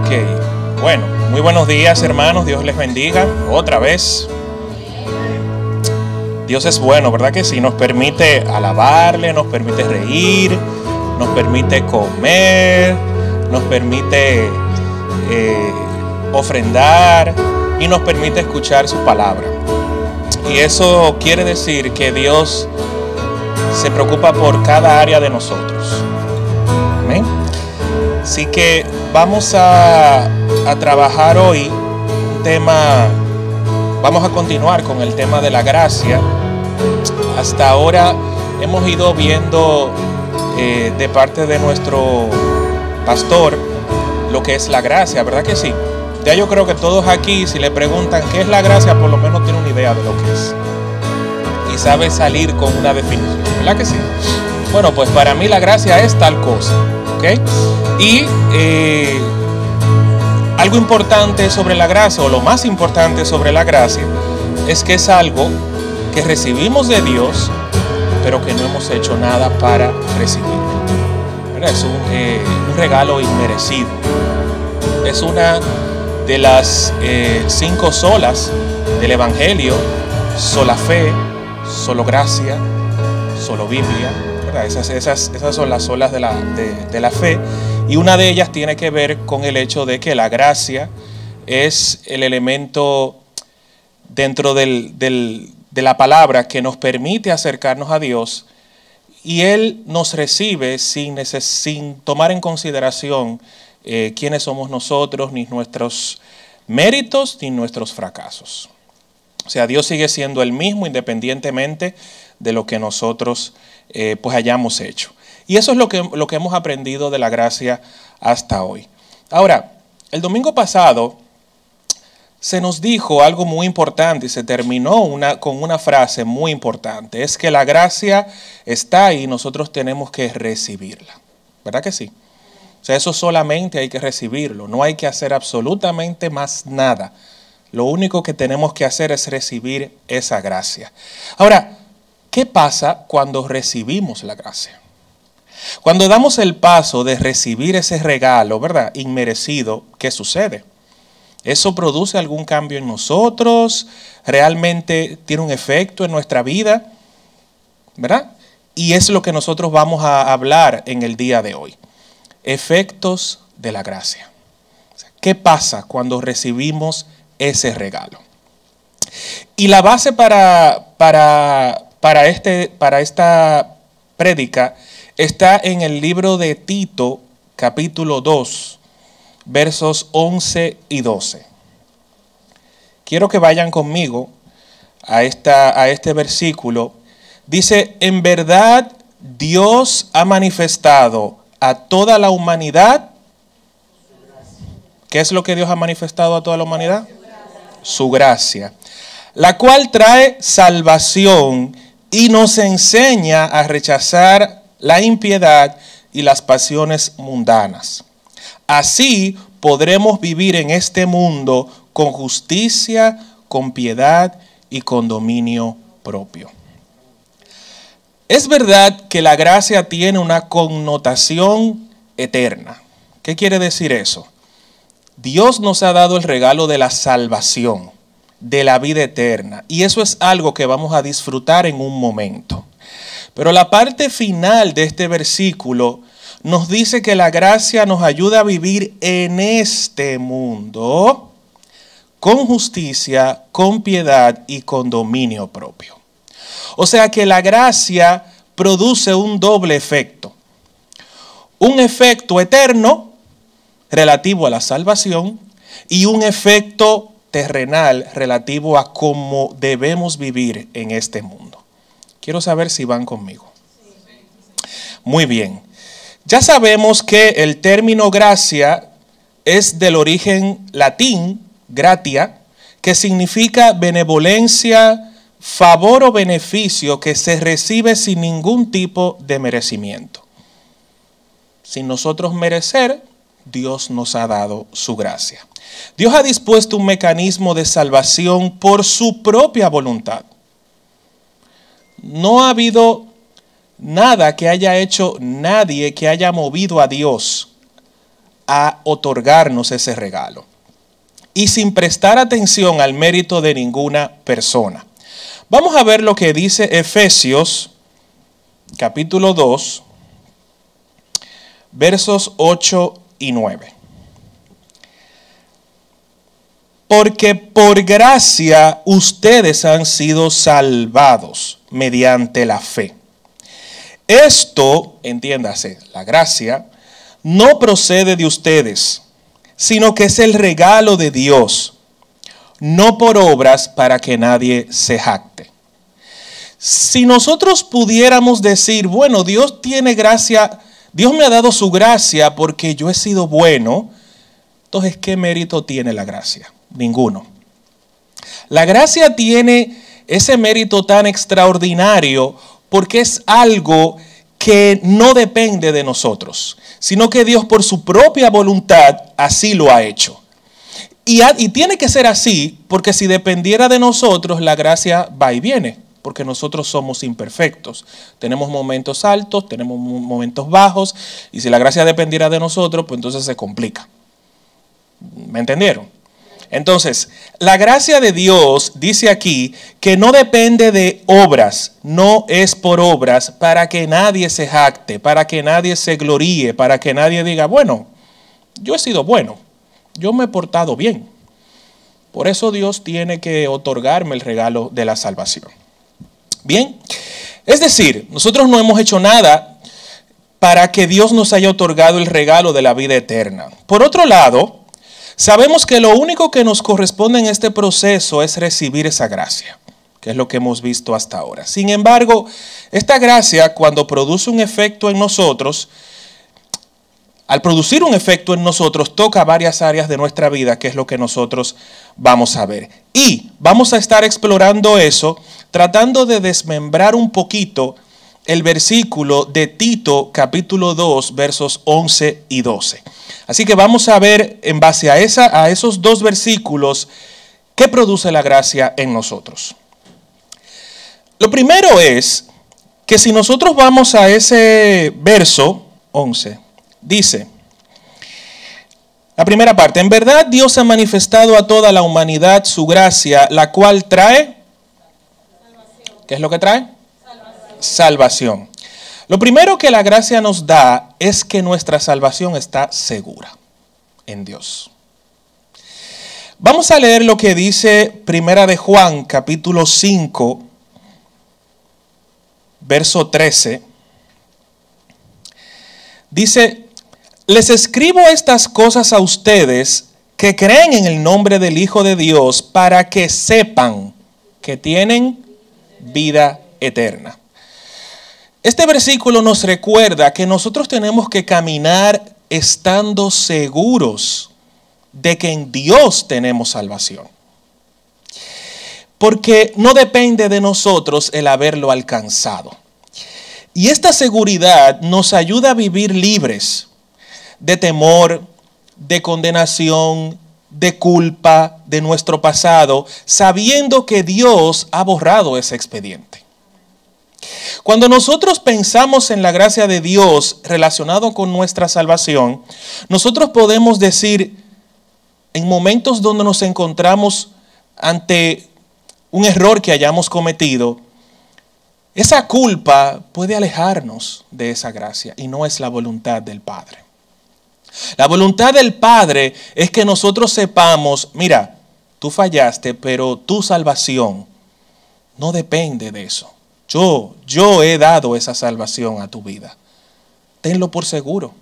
Ok, bueno, muy buenos días hermanos, Dios les bendiga otra vez. Dios es bueno, ¿verdad que sí? Nos permite alabarle, nos permite reír, nos permite comer, nos permite eh, ofrendar y nos permite escuchar su palabra. Y eso quiere decir que Dios se preocupa por cada área de nosotros. Así que vamos a, trabajar hoy un tema, vamos a continuar con el tema de la gracia. Hasta ahora hemos ido viendo eh, de parte de nuestro pastor lo que es la gracia, ¿verdad que sí? Ya yo creo que todos aquí, si le preguntan qué es la gracia, por lo menos tiene una idea de lo que es. Y sabe salir con una definición, ¿verdad que sí? Bueno, pues para mí la gracia es tal cosa, ¿ok? Y eh, algo importante sobre la gracia, o lo más importante sobre la gracia, es que es algo que recibimos de Dios, pero que no hemos hecho nada para recibirlo. Es un, eh, un regalo inmerecido. Es una de las eh, cinco solas del Evangelio, sola fe, solo gracia, solo Biblia. Esas, esas, esas, son las solas de la, de la fe. Y una de ellas tiene que ver con el hecho de que la gracia es el elemento dentro del, del, de la palabra que nos permite acercarnos a Dios y Él nos recibe sin, sin tomar en consideración eh, quiénes somos nosotros, ni nuestros méritos, ni nuestros fracasos. O sea, Dios sigue siendo el mismo independientemente de lo que nosotros eh, pues hayamos hecho. Y eso es lo que, lo que hemos aprendido de la gracia hasta hoy. Ahora, el domingo pasado se nos dijo algo muy importante y se terminó una, con una frase muy importante. Es que la gracia está ahí y nosotros tenemos que recibirla. ¿Verdad que sí? O sea, eso solamente hay que recibirlo. No hay que hacer absolutamente más nada. Lo único que tenemos que hacer es recibir esa gracia. Ahora, ¿qué pasa cuando recibimos la gracia? Cuando damos el paso de recibir ese regalo, ¿verdad? Inmerecido, ¿qué sucede? ¿Eso produce algún cambio en nosotros? ¿Realmente tiene un efecto en nuestra vida? ¿Verdad? Y es lo que nosotros vamos a hablar en el día de hoy. Efectos de la gracia. ¿Qué pasa cuando recibimos ese regalo? Y la base para, para, para, este, para esta prédica está en el libro de Tito, capítulo 2, versos 11 y 12. Quiero que vayan conmigo a, esta, a este versículo. Dice, en verdad Dios ha manifestado a toda la humanidad. ¿Qué es lo que Dios ha manifestado a toda la humanidad? Su gracia, la cual trae salvación y nos enseña a rechazar la impiedad y las pasiones mundanas Así podremos vivir en este mundo con justicia, con piedad y con dominio propio. Es verdad que la gracia tiene una connotación eterna. ¿Qué quiere decir eso? Dios nos ha dado el regalo de la salvación, de la vida eterna, y eso es algo que vamos a disfrutar en un momento. Pero la parte final de este versículo nos dice que la gracia nos ayuda a vivir en este mundo con justicia, con piedad y con dominio propio. O sea que la gracia produce un doble efecto. Un efecto eterno relativo a la salvación y un efecto terrenal relativo a cómo debemos vivir en este mundo. Quiero saber si van conmigo. Muy bien. Ya sabemos que el término gracia es del origen latín, gratia, que significa benevolencia, favor o beneficio que se recibe sin ningún tipo de merecimiento. Sin nosotros merecer, Dios nos ha dado su gracia. Dios ha dispuesto un mecanismo de salvación por su propia voluntad. No ha habido nada que haya hecho nadie que haya movido a Dios a otorgarnos ese regalo. Y sin prestar atención al mérito de ninguna persona. Vamos a ver lo que dice Efesios capítulo 2, versos 8 y 9. Porque por gracia ustedes han sido salvados mediante la fe. Esto, entiéndase, la gracia, no procede de ustedes, sino que es el regalo de Dios, no por obras para que nadie se jacte. Si nosotros pudiéramos decir, bueno, Dios tiene gracia, Dios me ha dado su gracia porque yo he sido bueno, entonces, ¿qué mérito tiene la gracia? Ninguno. La gracia tiene ese mérito tan extraordinario porque es algo que no depende de nosotros, sino que Dios por su propia voluntad así lo ha hecho. Y, tiene que ser así, porque si dependiera de nosotros, la gracia va y viene, porque nosotros somos imperfectos. Tenemos momentos altos, tenemos momentos bajos, y si la gracia dependiera de nosotros, pues entonces se complica. ¿Me entendieron? Entonces, la gracia de Dios dice aquí que no depende de obras, no es por obras para que nadie se jacte, para que nadie se gloríe, para que nadie diga, bueno, yo he sido bueno, yo me he portado bien. Por eso Dios tiene que otorgarme el regalo de la salvación. Bien, es decir, nosotros no hemos hecho nada para que Dios nos haya otorgado el regalo de la vida eterna. Por otro lado, Sabemos que lo único que nos corresponde en este proceso es recibir esa gracia, que es lo que hemos visto hasta ahora. Sin embargo, esta gracia cuando produce un efecto en nosotros, al producir un efecto en nosotros, toca varias áreas de nuestra vida, que es lo que nosotros vamos a ver. Y vamos a estar explorando eso, tratando de desmembrar un poquito el versículo de Tito capítulo 2, versos 11 y 12. Así que vamos a ver en base a, esa, a esos dos versículos qué produce la gracia en nosotros. Lo primero es que si nosotros vamos a ese verso 11, dice, la primera parte, en verdad Dios ha manifestado a toda la humanidad su gracia, la cual trae, ¿qué es lo que trae? Salvación. Lo primero que la gracia nos da es que nuestra salvación está segura en Dios. Vamos a leer lo que dice Primera de Juan, capítulo 5, verso 13. Dice, les escribo estas cosas a ustedes que creen en el nombre del Hijo de Dios para que sepan que tienen vida eterna. Este versículo nos recuerda que nosotros tenemos que caminar estando seguros de que en Dios tenemos salvación. Porque no depende de nosotros el haberlo alcanzado. Y esta seguridad nos ayuda a vivir libres de temor, de condenación, de culpa de nuestro pasado, sabiendo que Dios ha borrado ese expediente. Cuando nosotros pensamos en la gracia de Dios relacionado con nuestra salvación, nosotros podemos decir, en momentos donde nos encontramos ante un error que hayamos cometido, esa culpa puede alejarnos de esa gracia y no es la voluntad del Padre. La voluntad del Padre es que nosotros sepamos, mira, tú fallaste, pero tu salvación no depende de eso. Yo, yo he dado esa salvación a tu vida. Tenlo por seguro.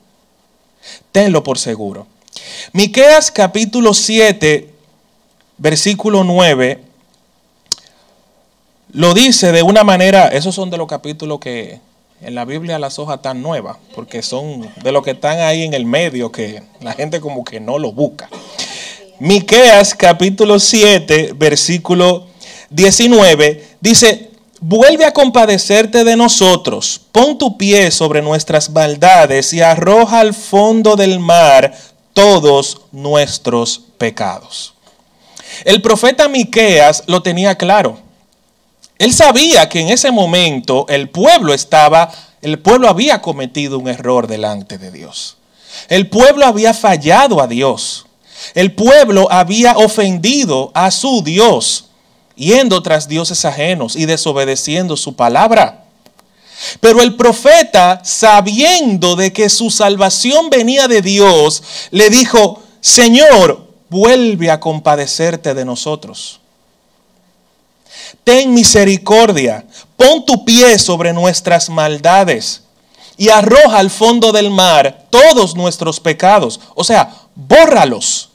Tenlo por seguro. Miqueas capítulo 7, versículo 9, lo dice de una manera, esos son de los capítulos que en la Biblia las hojas están nuevas, porque son de los que están ahí en el medio, que la gente como que no lo busca. Miqueas capítulo 7, versículo 19, dice, Vuelve a compadecerte de nosotros, pon tu pie sobre nuestras maldades y arroja al fondo del mar todos nuestros pecados. El profeta Miqueas lo tenía claro. Él sabía que en ese momento el pueblo estaba, el pueblo había cometido un error delante de Dios. El pueblo había fallado a Dios. El pueblo había ofendido a su Dios, yendo tras dioses ajenos y desobedeciendo su palabra. Pero el profeta, sabiendo de que su salvación venía de Dios, le dijo, Señor, vuelve a compadecerte de nosotros. Ten misericordia, pon tu pie sobre nuestras maldades y arroja al fondo del mar todos nuestros pecados. O sea, bórralos.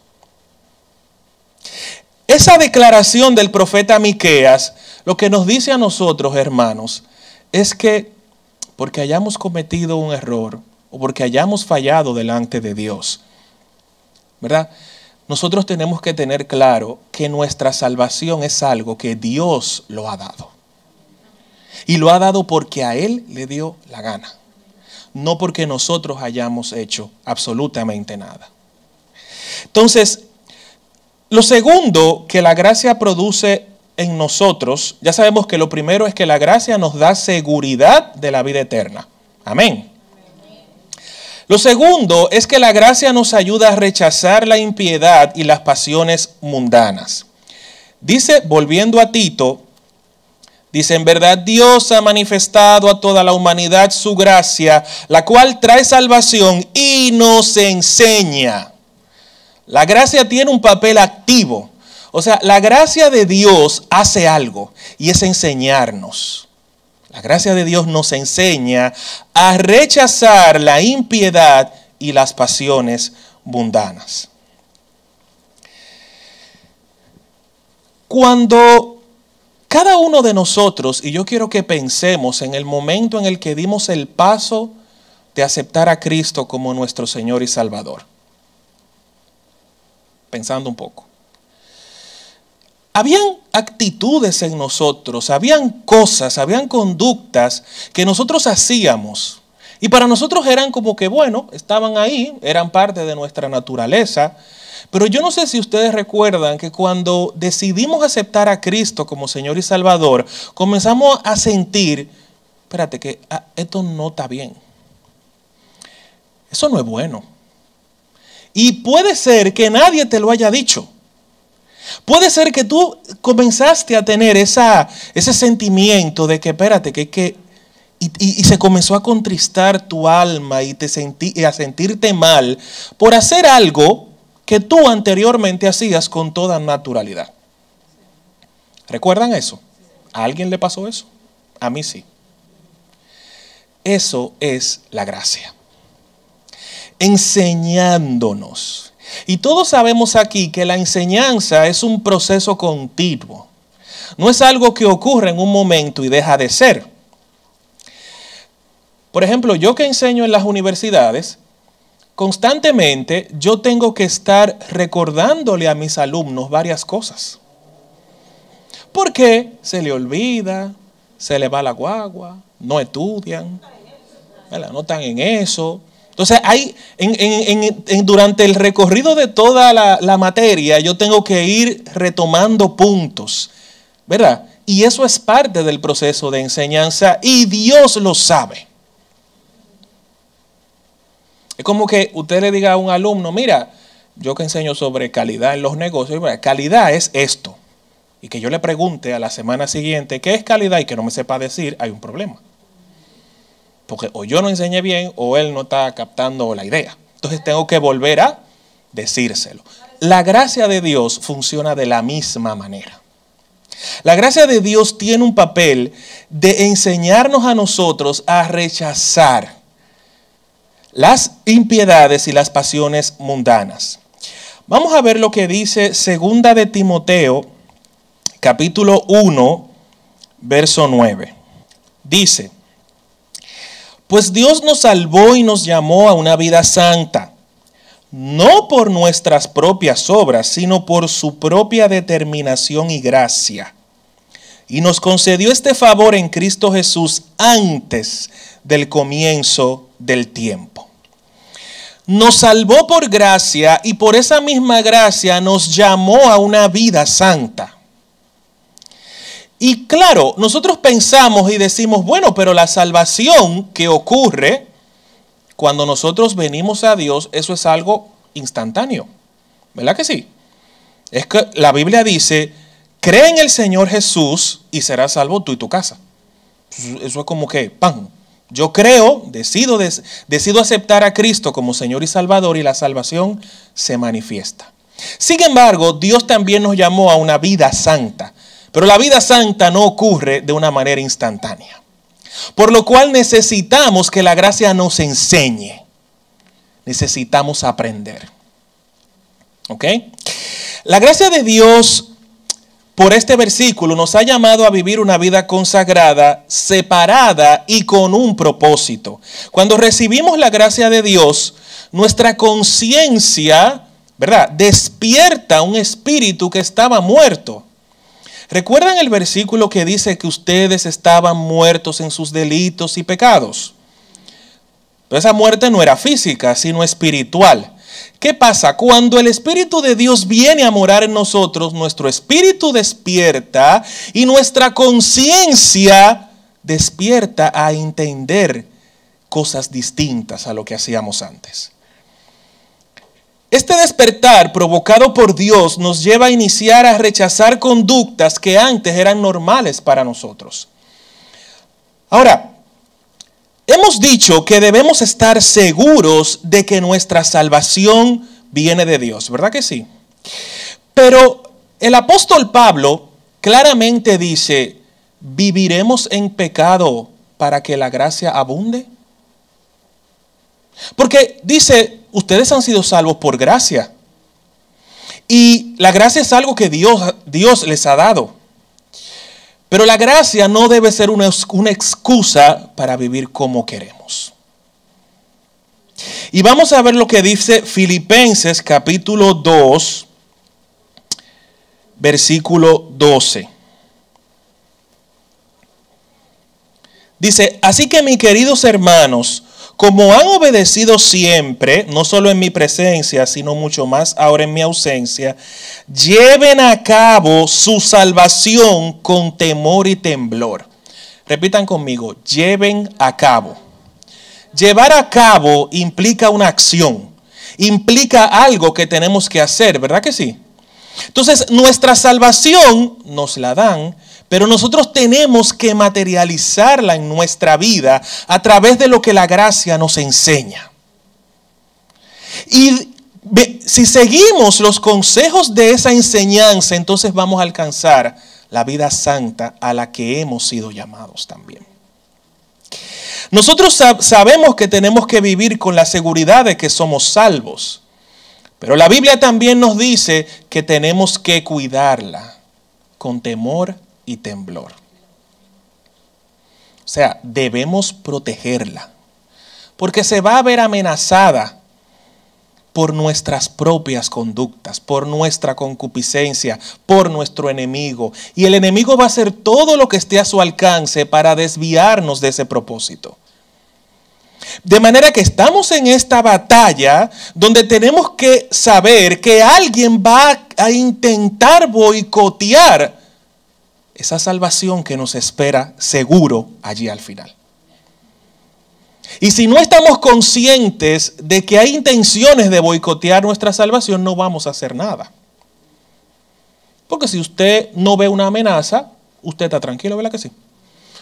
Esa declaración del profeta Miqueas lo que nos dice a nosotros, hermanos, es que porque hayamos cometido un error o porque hayamos fallado delante de Dios, ¿verdad? Nosotros tenemos que tener claro que nuestra salvación es algo que Dios lo ha dado. Y lo ha dado porque a Él le dio la gana, no porque nosotros hayamos hecho absolutamente nada. Entonces, lo segundo que la gracia produce en nosotros, ya sabemos que lo primero es que la gracia nos da seguridad de la vida eterna. Amén. Lo segundo es que la gracia nos ayuda a rechazar la impiedad y las pasiones mundanas. Dice, volviendo a Tito, dice, en verdad Dios ha manifestado a toda la humanidad su gracia, la cual trae salvación y nos enseña. La gracia tiene un papel activo. O sea, la gracia de Dios hace algo y es enseñarnos. La gracia de Dios nos enseña a rechazar la impiedad y las pasiones mundanas. Cuando cada uno de nosotros, y yo quiero que pensemos en el momento en el que dimos el paso de aceptar a Cristo como nuestro Señor y Salvador, pensando un poco habían actitudes en nosotros, habían cosas, habían conductas que nosotros hacíamos. Y para nosotros eran como que, bueno, estaban ahí, eran parte de nuestra naturaleza. Pero yo no sé si ustedes recuerdan que cuando decidimos aceptar a Cristo como Señor y Salvador, comenzamos a sentir, espérate, que ah, esto no está bien. Eso no es bueno. Y puede ser que nadie te lo haya dicho. Puede ser que tú comenzaste a tener ese sentimiento de que, espérate, que, que y, se comenzó a contristar tu alma y, te sentí, y a sentirte mal por hacer algo que tú anteriormente hacías con toda naturalidad. ¿Recuerdan eso? ¿A alguien le pasó eso? A mí sí. Eso es la gracia. Enseñándonos y todos sabemos aquí que la enseñanza es un proceso continuo. No es algo que ocurre en un momento y deja de ser. Por ejemplo, yo que enseño en las universidades, constantemente yo tengo que estar recordándole a mis alumnos varias cosas. Porque se le olvida, se le va la guagua, no estudian, no están en eso, entonces, hay, durante el recorrido de toda la, la materia, yo tengo que ir retomando puntos, ¿verdad? Y eso es parte del proceso de enseñanza y Dios lo sabe. Es como que usted le diga a un alumno, mira, yo que enseño sobre calidad en los negocios, calidad es esto. Y que yo le pregunte a la semana siguiente qué es calidad y que no me sepa decir, hay un problema. Porque o yo no enseñé bien o él no está captando la idea. Entonces tengo que volver a decírselo. La gracia de Dios funciona de la misma manera. La gracia de Dios tiene un papel de enseñarnos a nosotros a rechazar las impiedades y las pasiones mundanas. Vamos a ver lo que dice segunda de Timoteo, capítulo 1, verso 9. Dice, pues Dios nos salvó y nos llamó a una vida santa, no por nuestras propias obras, sino por su propia determinación y gracia. Y nos concedió este favor en Cristo Jesús antes del comienzo del tiempo. Nos salvó por gracia y por esa misma gracia nos llamó a una vida santa. Y claro, nosotros pensamos y decimos, bueno, pero la salvación que ocurre cuando nosotros venimos a Dios, eso es algo instantáneo. ¿Verdad que sí? Es que la Biblia dice, cree en el Señor Jesús y serás salvo tú y tu casa. Eso es como que, ¡pam! Yo creo, decido, decido aceptar a Cristo como Señor y Salvador y la salvación se manifiesta. Sin embargo, Dios también nos llamó a una vida santa, pero la vida santa no ocurre de una manera instantánea. Por lo cual necesitamos que la gracia nos enseñe. Necesitamos aprender. ¿Ok? La gracia de Dios por este versículo nos ha llamado a vivir una vida consagrada, separada y con un propósito. Cuando recibimos la gracia de Dios, nuestra conciencia, ¿verdad? Despierta un espíritu que estaba muerto. ¿Recuerdan el versículo que dice que ustedes estaban muertos en sus delitos y pecados? Esa muerte no era física, sino espiritual. ¿Qué pasa? Cuando el Espíritu de Dios viene a morar en nosotros, nuestro espíritu despierta y nuestra conciencia despierta a entender cosas distintas a lo que hacíamos antes. Este despertar provocado por Dios nos lleva a iniciar a rechazar conductas que antes eran normales para nosotros. Ahora, Hemos dicho que debemos estar seguros de que nuestra salvación viene de Dios, ¿verdad que sí? Pero el apóstol Pablo claramente dice, ¿viviremos en pecado para que la gracia abunde? Porque dice, ustedes han sido salvos por gracia. Y la gracia es algo que Dios, Dios les ha dado. Pero la gracia no debe ser una, excusa para vivir como queremos. Y vamos a ver lo que dice Filipenses capítulo 2, versículo 12. Dice, así que mis queridos hermanos, como han obedecido siempre, no solo en mi presencia, sino mucho más ahora en mi ausencia, lleven a cabo su salvación con temor y temblor. Repitan conmigo, lleven a cabo. Llevar a cabo implica una acción, implica algo que tenemos que hacer, ¿verdad que sí? Entonces, nuestra salvación nos la dan pero nosotros tenemos que materializarla en nuestra vida a través de lo que la gracia nos enseña. Y si seguimos los consejos de esa enseñanza, entonces vamos a alcanzar la vida santa a la que hemos sido llamados también. Nosotros sabemos que tenemos que vivir con la seguridad de que somos salvos, pero la Biblia también nos dice que tenemos que cuidarla con temor y temblor. O sea, debemos protegerla, porque se va a ver amenazada por nuestras propias conductas, por nuestra concupiscencia, por nuestro enemigo. Y el enemigo va a hacer todo lo que esté a su alcance para desviarnos de ese propósito. De manera que estamos en esta batalla donde tenemos que saber que alguien va a intentar boicotear esa salvación que nos espera seguro allí al final. Y si no estamos conscientes de que hay intenciones de boicotear nuestra salvación, no vamos a hacer nada. Porque si usted no ve una amenaza, usted está tranquilo, ¿verdad que sí?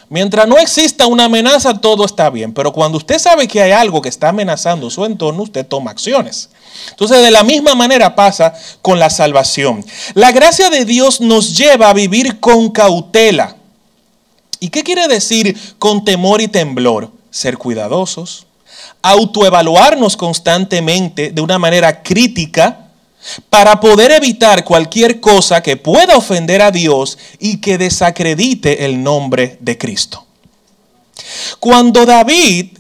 Mientras no exista una amenaza, todo está bien. Pero cuando usted sabe que hay algo que está amenazando su entorno, usted toma acciones. Entonces, de la misma manera pasa con la salvación. La gracia de Dios nos lleva a vivir con cautela. ¿Y qué quiere decir con temor y temblor? Ser cuidadosos, autoevaluarnos constantemente de una manera crítica para poder evitar cualquier cosa que pueda ofender a Dios y que desacredite el nombre de Cristo. Cuando David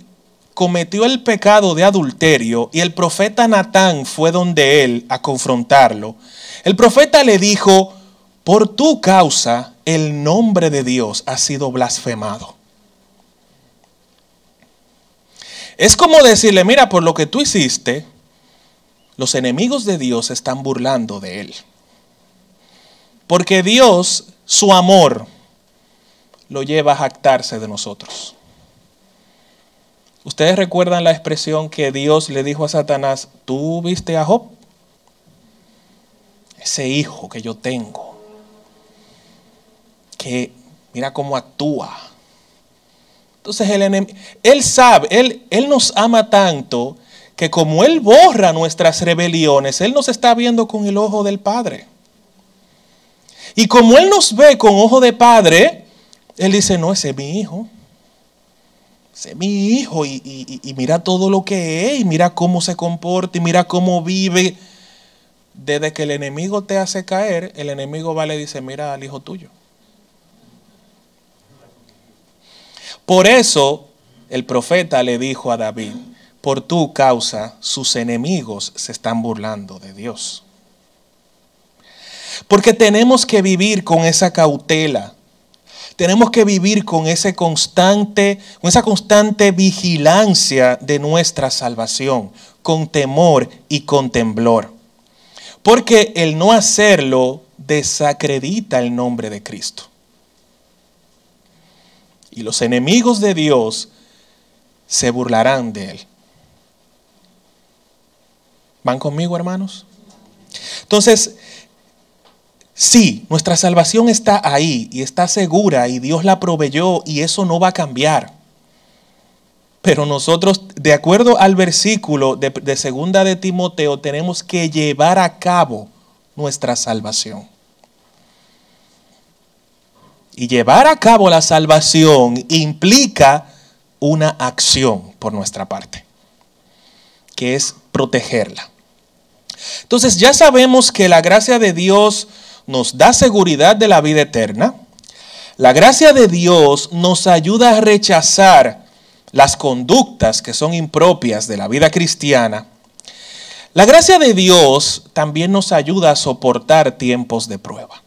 cometió el pecado de adulterio y el profeta Natán fue donde él a confrontarlo, el profeta le dijo, por tu causa el nombre de Dios ha sido blasfemado. Es como decirle, mira, por lo que tú hiciste, los enemigos de Dios están burlando de Él. Porque Dios, su amor, lo lleva a jactarse de nosotros. Ustedes recuerdan la expresión que Dios le dijo a Satanás, ¿tú viste a Job? Ese hijo que yo tengo, que mira cómo actúa. Entonces el él sabe, él, él nos ama tanto que como Él borra nuestras rebeliones, Él nos está viendo con el ojo del Padre. Y como Él nos ve con ojo de Padre, Él dice, no, ese es mi hijo. Ese es mi hijo y, mira todo lo que es y mira cómo se comporta y mira cómo vive. Desde que el enemigo te hace caer, el enemigo va y le dice, mira al hijo tuyo. Por eso el profeta le dijo a David, por tu causa sus enemigos se están burlando de Dios. Porque tenemos que vivir con esa cautela. Tenemos que vivir con constante, con esa constante vigilancia de nuestra salvación, con temor y con temblor. Porque el no hacerlo desacredita el nombre de Cristo. Y los enemigos de Dios se burlarán de él. ¿Van conmigo, hermanos? Entonces, sí, nuestra salvación está ahí y está segura y Dios la proveyó y eso no va a cambiar. Pero nosotros, de acuerdo al versículo de, de segunda de Timoteo, tenemos que llevar a cabo nuestra salvación. Y llevar a cabo la salvación implica una acción por nuestra parte, que es protegerla. Entonces ya sabemos que la gracia de Dios nos da seguridad de la vida eterna. La gracia de Dios nos ayuda a rechazar las conductas que son impropias de la vida cristiana. La gracia de Dios también nos ayuda a soportar tiempos de prueba.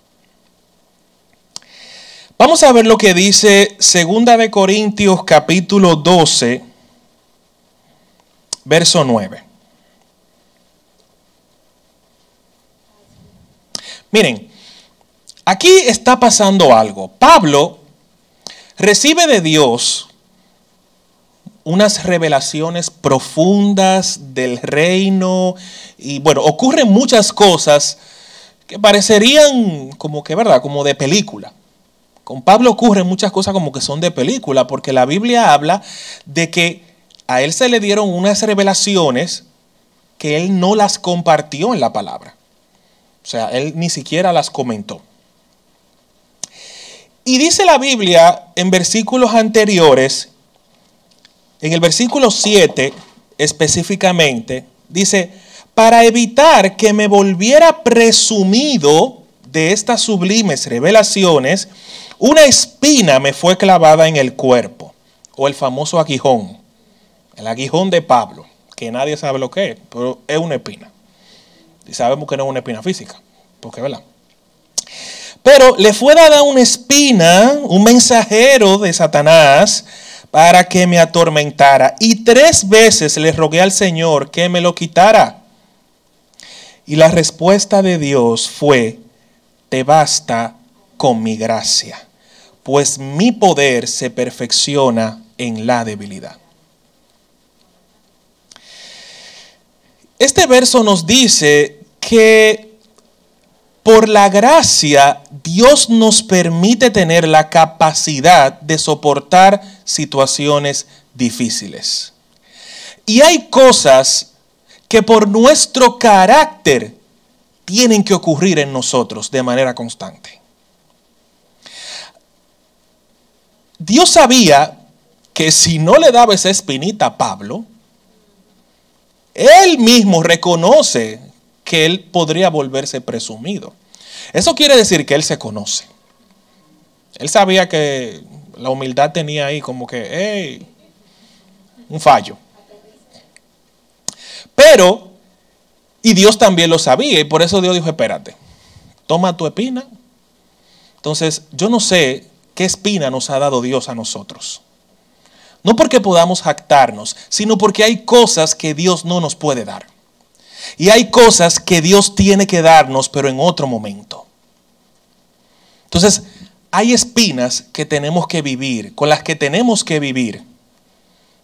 Vamos a ver lo que dice 2 de Corintios capítulo 12, verso 9. Miren, aquí está pasando algo. Pablo recibe de Dios unas revelaciones profundas del reino y bueno, ocurren muchas cosas que parecerían como que, ¿verdad? Como de película. Con Pablo ocurren muchas cosas como que son de película, porque la Biblia habla de que a él se le dieron unas revelaciones que él no las compartió en la palabra. O sea, él ni siquiera las comentó. Y dice la Biblia en versículos anteriores, en el versículo 7 específicamente, dice, para evitar que me volviera presumido de estas sublimes revelaciones, una espina me fue clavada en el cuerpo, o el famoso aguijón, el aguijón de Pablo, que nadie sabe lo que es, pero es una espina. Y sabemos que no es una espina física, porque verdad. Pero le fue dada una espina, un mensajero de Satanás, para que me atormentara. Y tres veces le rogué al Señor que me lo quitara. Y la respuesta de Dios fue, te basta con mi gracia, pues mi poder se perfecciona en la debilidad. Este verso nos dice que por la gracia Dios nos permite tener la capacidad de soportar situaciones difíciles. Y hay cosas que por nuestro carácter tienen que ocurrir en nosotros de manera constante. Dios sabía que si no le daba esa espinita a Pablo, él mismo reconoce que él podría volverse presumido. Eso quiere decir que él se conoce. Él sabía que la humildad tenía ahí como que, hey, un fallo. Pero, y Dios también lo sabía, y por eso Dios dijo, espérate, toma tu espina. Entonces, yo no sé qué espina nos ha dado Dios a nosotros. No porque podamos jactarnos, sino porque hay cosas que Dios no nos puede dar. Y hay cosas que Dios tiene que darnos, pero en otro momento. Entonces, hay espinas que tenemos que vivir, con las que tenemos que vivir.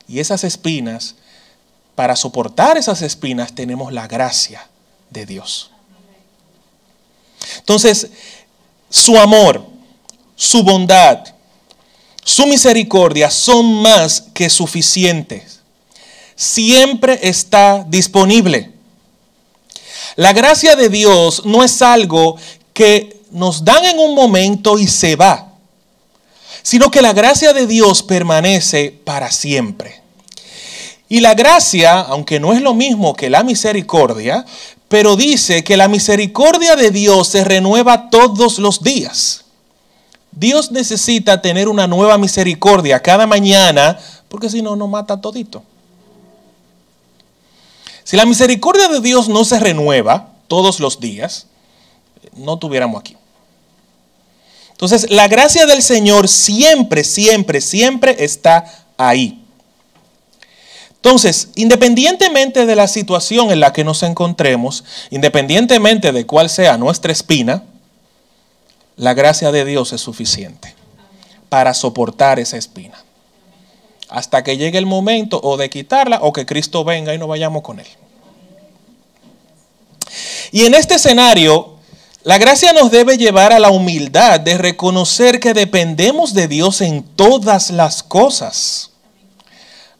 Y esas espinas, para soportar esas espinas tenemos la gracia de Dios. Entonces, su amor, su bondad, su misericordia son más que suficientes. Siempre está disponible. La gracia de Dios no es algo que nos dan en un momento y se va, sino que la gracia de Dios permanece para siempre. Y la gracia, aunque no es lo mismo que la misericordia, pero dice que la misericordia de Dios se renueva todos los días. Dios necesita tener una nueva misericordia cada mañana, porque si no, no mata todito. Si la misericordia de Dios no se renueva todos los días, no tuviéramos aquí. Entonces, la gracia del Señor siempre, siempre, siempre está ahí. Entonces, independientemente de la situación en la que nos encontremos, independientemente de cuál sea nuestra espina, la gracia de Dios es suficiente para soportar esa espina. Hasta que llegue el momento o de quitarla o que Cristo venga y no vayamos con Él. Y en este escenario, la gracia nos debe llevar a la humildad de reconocer que dependemos de Dios en todas las cosas.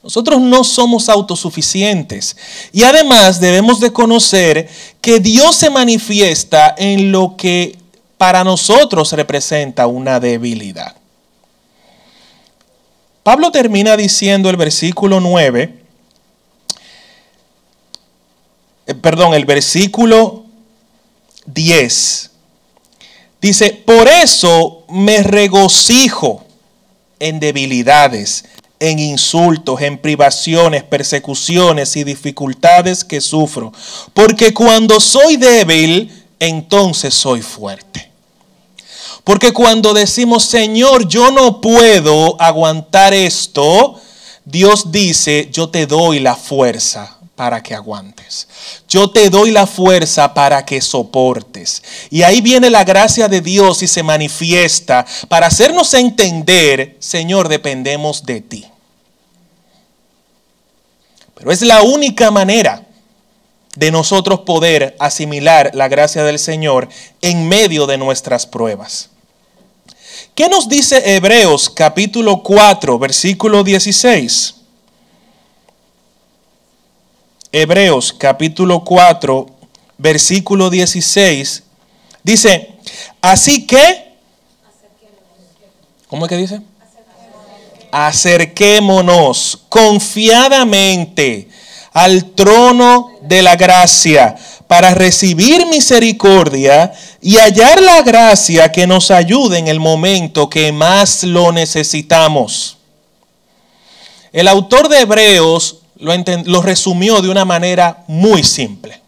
Nosotros no somos autosuficientes y además debemos de conocer que Dios se manifiesta en lo que para nosotros representa una debilidad. Pablo termina diciendo el versículo 9, eh, perdón, el versículo 10. Dice, por eso me regocijo en debilidades en insultos, en privaciones, persecuciones y dificultades que sufro. Porque cuando soy débil, entonces soy fuerte. Porque cuando decimos, Señor, yo no puedo aguantar esto, Dios dice, yo te doy la fuerza para que aguantes. Yo te doy la fuerza para que soportes. Y ahí viene la gracia de Dios y se manifiesta para hacernos entender, Señor, dependemos de ti. Pero es la única manera de nosotros poder asimilar la gracia del Señor en medio de nuestras pruebas. ¿Qué nos dice Hebreos capítulo 4, versículo 16? Hebreos capítulo 4, versículo 16, dice, así que, ¿cómo es que dice? Acerquémonos confiadamente al trono de la gracia para recibir misericordia y hallar la gracia que nos ayude en el momento que más lo necesitamos. El autor de Hebreos lo, resumió de una manera muy simple.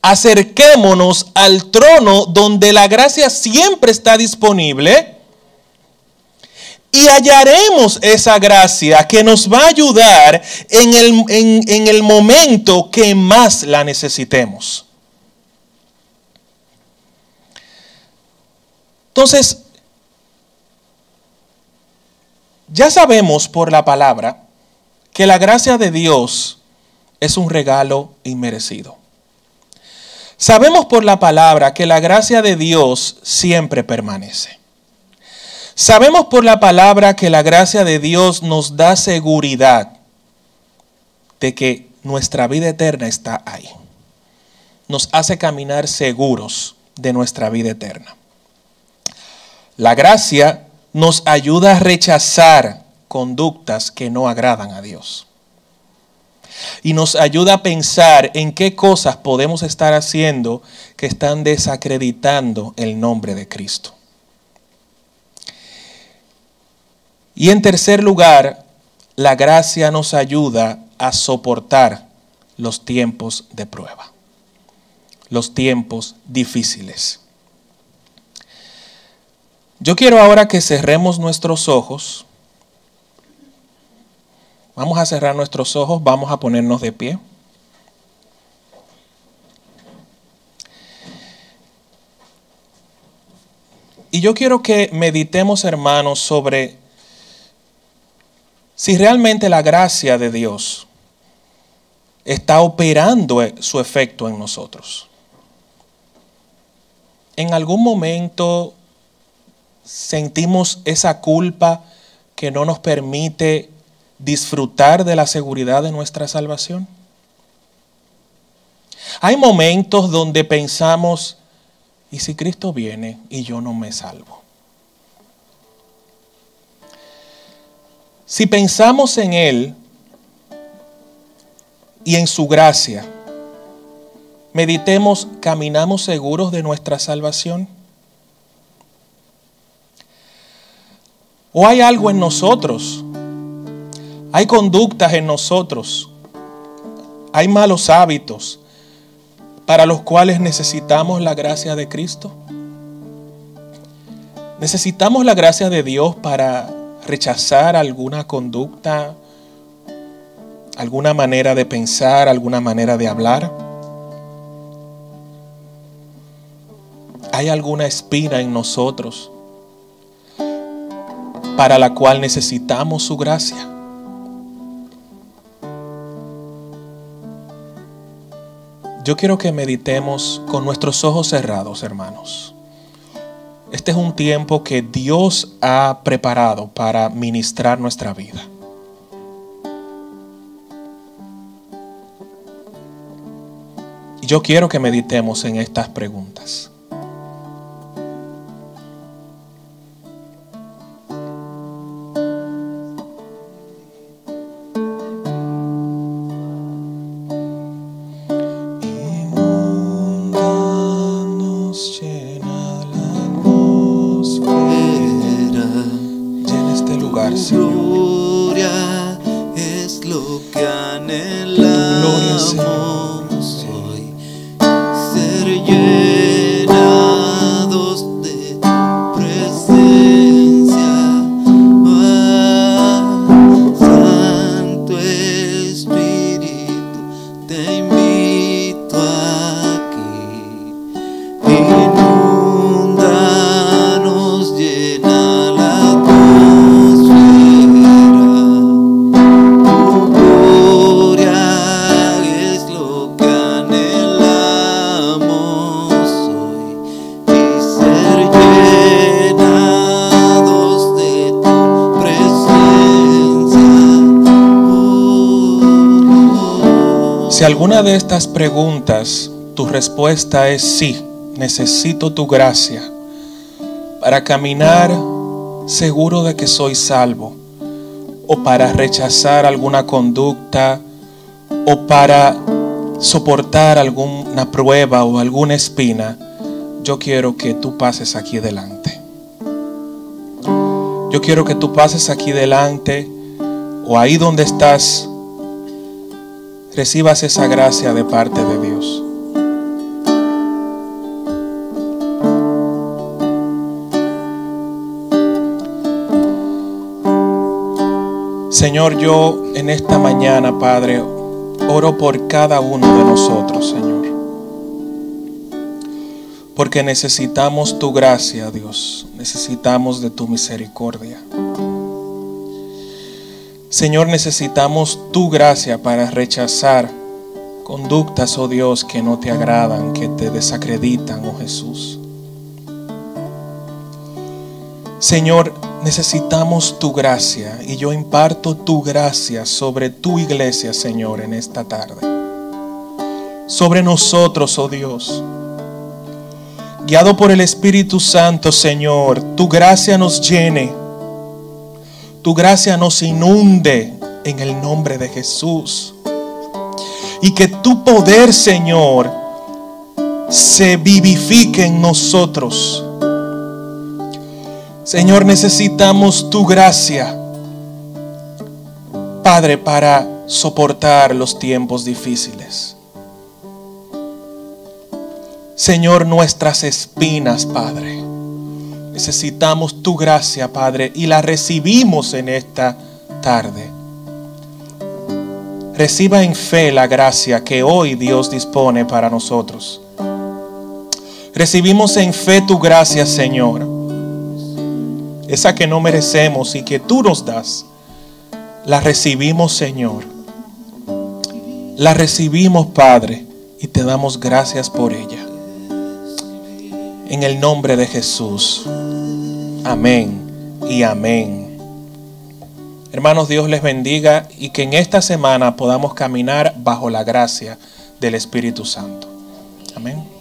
Acerquémonos al trono donde la gracia siempre está disponible y hallaremos esa gracia que nos va a ayudar en el, en el momento que más la necesitemos. Entonces, ya sabemos por la palabra que la gracia de Dios es un regalo inmerecido. Sabemos por la palabra que la gracia de Dios siempre permanece. Sabemos por la palabra que la gracia de Dios nos da seguridad de que nuestra vida eterna está ahí. Nos hace caminar seguros de nuestra vida eterna. La gracia nos ayuda a rechazar conductas que no agradan a Dios. Y nos ayuda a pensar en qué cosas podemos estar haciendo que están desacreditando el nombre de Cristo. Y en tercer lugar, la gracia nos ayuda a soportar los tiempos de prueba, los tiempos difíciles. Yo quiero ahora que cerremos nuestros ojos Vamos a cerrar nuestros ojos, vamos a ponernos de pie. Y yo quiero que meditemos, hermanos, sobre Si realmente la gracia de Dios está operando su efecto en nosotros. En algún momento sentimos esa culpa que no nos permite disfrutar de la seguridad de nuestra salvación. Hay momentos donde pensamos, ¿y si Cristo viene y yo no me salvo? Si pensamos en Él y en su gracia, meditemos, ¿caminamos seguros de nuestra salvación? ¿O hay algo en nosotros? Hay conductas en nosotros. Hay malos hábitos para los cuales necesitamos la gracia de Cristo. Necesitamos la gracia de Dios para rechazar alguna conducta, alguna manera de pensar, alguna manera de hablar. Hay alguna espina en nosotros para la cual necesitamos su gracia. Yo quiero que meditemos con nuestros ojos cerrados, hermanos. Este es un tiempo que Dios ha preparado para ministrar nuestra vida. Y yo quiero que meditemos en estas preguntas. De estas preguntas tu respuesta es sí, necesito tu gracia para caminar seguro de que soy salvo, o para rechazar alguna conducta, o para soportar alguna prueba o alguna espina, yo quiero que tú pases aquí delante. Yo quiero que tú pases aquí delante o ahí donde estás recibas esa gracia de parte de Dios. Señor, yo en esta mañana, Padre, oro por cada uno de nosotros, Señor. Porque necesitamos tu gracia, Dios. Necesitamos de tu misericordia. Señor, necesitamos tu gracia para rechazar conductas, oh Dios, que no te agradan, que te desacreditan, oh Jesús. Señor, necesitamos tu gracia y yo imparto tu gracia sobre tu iglesia, Señor, en esta tarde. Sobre nosotros, oh Dios. Guiado por el Espíritu Santo, Señor, tu gracia nos llene tu gracia nos inunde en el nombre de Jesús. Y que tu poder, Señor, se vivifique en nosotros. Señor, necesitamos tu gracia, Padre, para soportar los tiempos difíciles. Señor, nuestras espinas, Padre Necesitamos tu gracia, Padre, y la recibimos en esta tarde. Reciba en fe la gracia que hoy Dios dispone para nosotros. Recibimos en fe tu gracia, Señor. Esa que no merecemos y que tú nos das. La recibimos, Señor. La recibimos, Padre, y te damos gracias por ella. En el nombre de Jesús. Amén y amén. Hermanos, Dios les bendiga y que en esta semana podamos caminar bajo la gracia del Espíritu Santo. Amén.